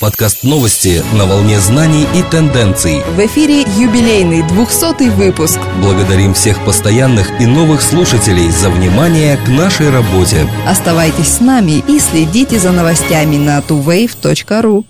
Подкаст новости на волне знаний и тенденций. В эфире юбилейный 200 выпуск. Благодарим всех постоянных и новых слушателей за внимание к нашей работе. Оставайтесь с нами и следите за новостями на tuwave.ru.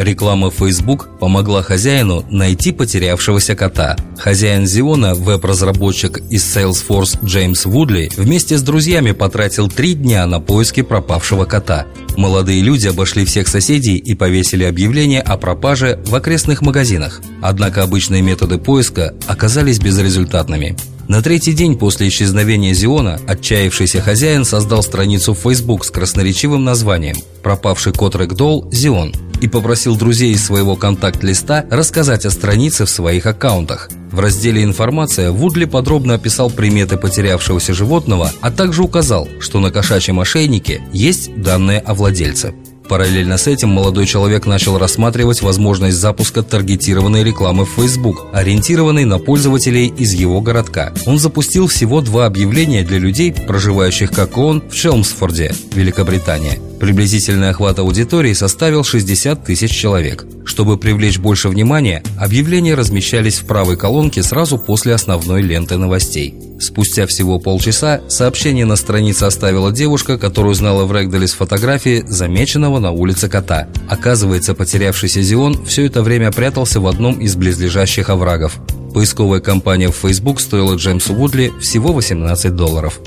Реклама Facebook помогла хозяину найти потерявшегося кота. Хозяин Зиона, веб-разработчик из Salesforce Джеймс Вудли, вместе с друзьями потратил три дня на поиски пропавшего кота. Молодые люди обошли всех соседей и повесили объявление о пропаже в окрестных магазинах. Однако обычные методы поиска оказались безрезультатными. На третий день после исчезновения Зиона отчаявшийся хозяин создал страницу в Facebook с красноречивым названием «Пропавший кот Рэгдолл Зион» и попросил друзей из своего контакт-листа рассказать о странице в своих аккаунтах. В разделе «Информация» Вудли подробно описал приметы потерявшегося животного, а также указал, что на кошачьем ошейнике есть данные о владельце. Параллельно с этим молодой человек начал рассматривать возможность запуска таргетированной рекламы в Facebook, ориентированной на пользователей из его городка. Он запустил всего два объявления для людей, проживающих как он в Шелмсфорде, Великобритания. Приблизительный охват аудитории составил 60 тысяч человек. Чтобы привлечь больше внимания, объявления размещались в правой колонке сразу после основной ленты новостей. Спустя всего полчаса сообщение на странице оставила девушка, которую знала в Рэгдале с фотографии замеченного на улице кота. Оказывается, потерявшийся Зион все это время прятался в одном из близлежащих оврагов. Поисковая кампания в Facebook стоила Джеймсу Вудли всего 18 долларов.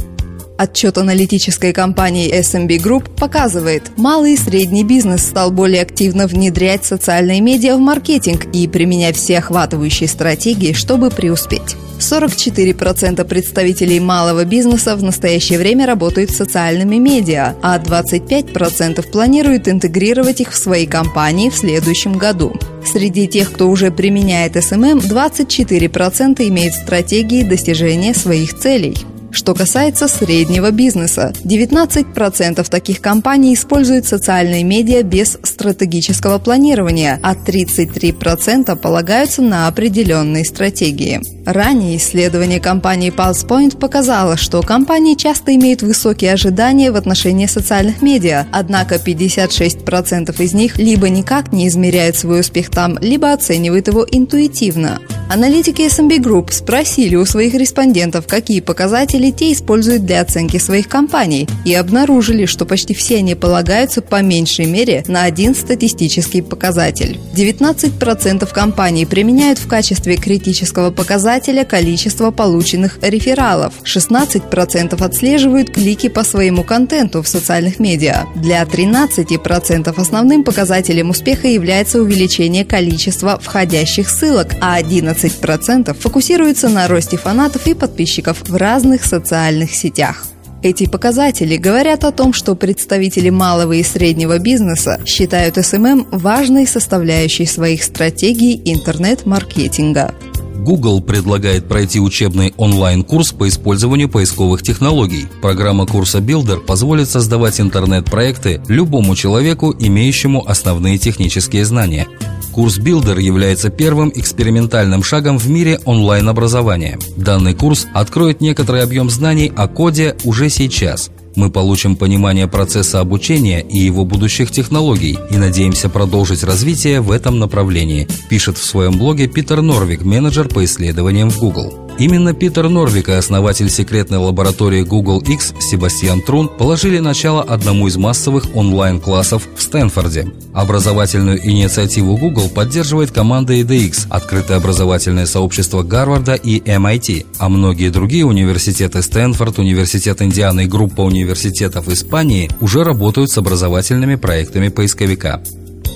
Отчет аналитической компании SMB Group показывает, малый и средний бизнес стал более активно внедрять социальные медиа в маркетинг и применять всеохватывающие стратегии, чтобы преуспеть. 44% представителей малого бизнеса в настоящее время работают с социальными медиа, а 25% планируют интегрировать их в свои компании в следующем году. Среди тех, кто уже применяет SMM, 24% имеют стратегии достижения своих целей. Что касается среднего бизнеса, 19% таких компаний используют социальные медиа без стратегического планирования, а 33% полагаются на определенные стратегии. Ранее исследование компании PulsePoint показало, что компании часто имеют высокие ожидания в отношении социальных медиа, однако 56% из них либо никак не измеряют свой успех там, либо оценивают его интуитивно. Аналитики SMB Group спросили у своих респондентов, какие показатели те используют для оценки своих компаний, и обнаружили, что почти все они полагаются по меньшей мере на один статистический показатель. 19% компаний применяют в качестве критического показателя количество полученных рефералов, 16% отслеживают клики по своему контенту в социальных медиа. Для 13% основным показателем успеха является увеличение количества входящих ссылок, а 11 20% фокусируется на росте фанатов и подписчиков в разных социальных сетях. Эти показатели говорят о том, что представители малого и среднего бизнеса считают SMM важной составляющей своих стратегий интернет-маркетинга. Google предлагает пройти учебный онлайн-курс по использованию поисковых технологий. Программа Course Builder позволит создавать интернет-проекты любому человеку, имеющему основные технические знания. Course Builder является первым экспериментальным шагом в мире онлайн-образования. Данный курс откроет некоторый объем знаний о коде уже сейчас. Мы получим понимание процесса обучения и его будущих технологий и надеемся продолжить развитие в этом направлении, пишет в своем блоге Питер Норвик, менеджер по исследованиям в Google. Именно Питер Норвик и основатель секретной лаборатории Google X Себастьян Трун положили начало одному из массовых онлайн-классов в Стэнфорде. Образовательную инициативу Google поддерживает команда EDX, открытое образовательное сообщество Гарварда и MIT, а многие другие университеты Стэнфорд, Университет Индианы и группа университетов Испании уже работают с образовательными проектами поисковика.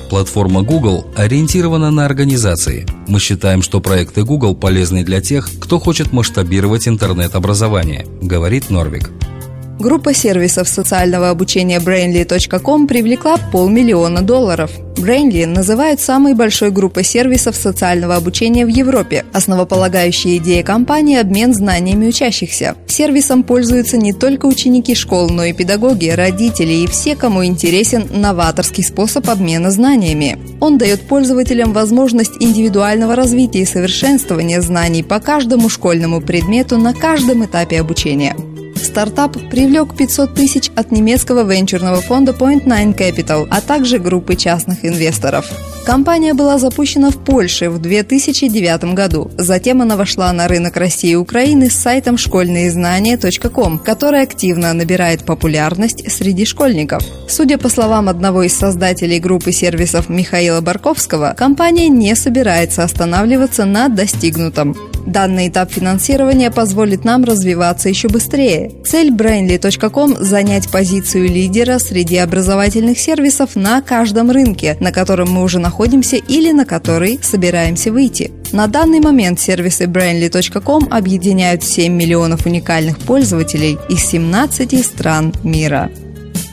Платформа Google ориентирована на организации. Мы считаем, что проекты Google полезны для тех, кто хочет масштабировать интернет-образование, говорит Норвик. Группа сервисов социального обучения Brainly.com привлекла полмиллиона долларов. Brainly называют самой большой группой сервисов социального обучения в Европе. Основополагающая идея компании – обмен знаниями учащихся. Сервисом пользуются не только ученики школ, но и педагоги, родители и все, кому интересен новаторский способ обмена знаниями. Он дает пользователям возможность индивидуального развития и совершенствования знаний по каждому школьному предмету на каждом этапе обучения. Стартап привлек 500 тысяч от немецкого венчурного фонда Point Nine Capital, а также группы частных инвесторов. Компания была запущена в Польше в 2009 году. Затем она вошла на рынок России и Украины с сайтом школьныезнания.ком, который активно набирает популярность среди школьников. Судя по словам одного из создателей группы сервисов Михаила Барковского, компания не собирается останавливаться на достигнутом. Данный этап финансирования позволит нам развиваться еще быстрее. Цель Brainly.com – занять позицию лидера среди образовательных сервисов на каждом рынке, на котором мы уже находимся или на который собираемся выйти. На данный момент сервисы Brainly.com объединяют 7 миллионов уникальных пользователей из 17 стран мира.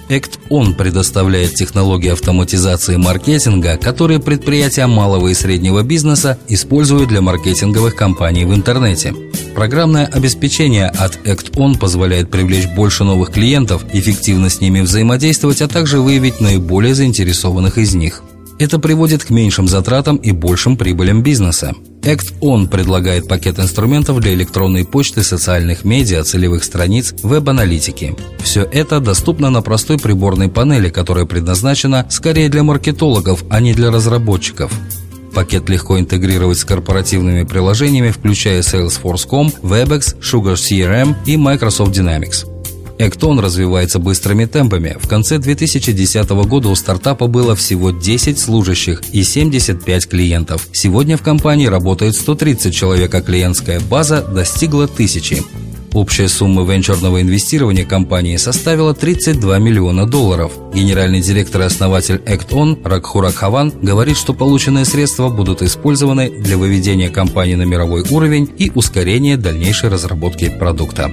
ActOn предоставляет технологии автоматизации маркетинга, которые предприятия малого и среднего бизнеса используют для маркетинговых кампаний в интернете. Программное обеспечение от ActOn позволяет привлечь больше новых клиентов, эффективно с ними взаимодействовать, а также выявить наиболее заинтересованных из них – это приводит к меньшим затратам и большим прибылям бизнеса. ActOn предлагает пакет инструментов для электронной почты, социальных медиа, целевых страниц, веб-аналитики. Все это доступно на простой приборной панели, которая предназначена скорее для маркетологов, а не для разработчиков. Пакет легко интегрировать с корпоративными приложениями, включая Salesforce.com, Webex, Sugar CRM и Microsoft Dynamics. Эктон развивается быстрыми темпами. В конце 2010 года у стартапа было всего 10 служащих и 75 клиентов. Сегодня в компании работает 130 человек, а клиентская база достигла тысячи. Общая сумма венчурного инвестирования компании составила 32 миллиона долларов. Генеральный директор и основатель Эктон Ракхурак Хаван говорит, что полученные средства будут использованы для выведения компании на мировой уровень и ускорения дальнейшей разработки продукта.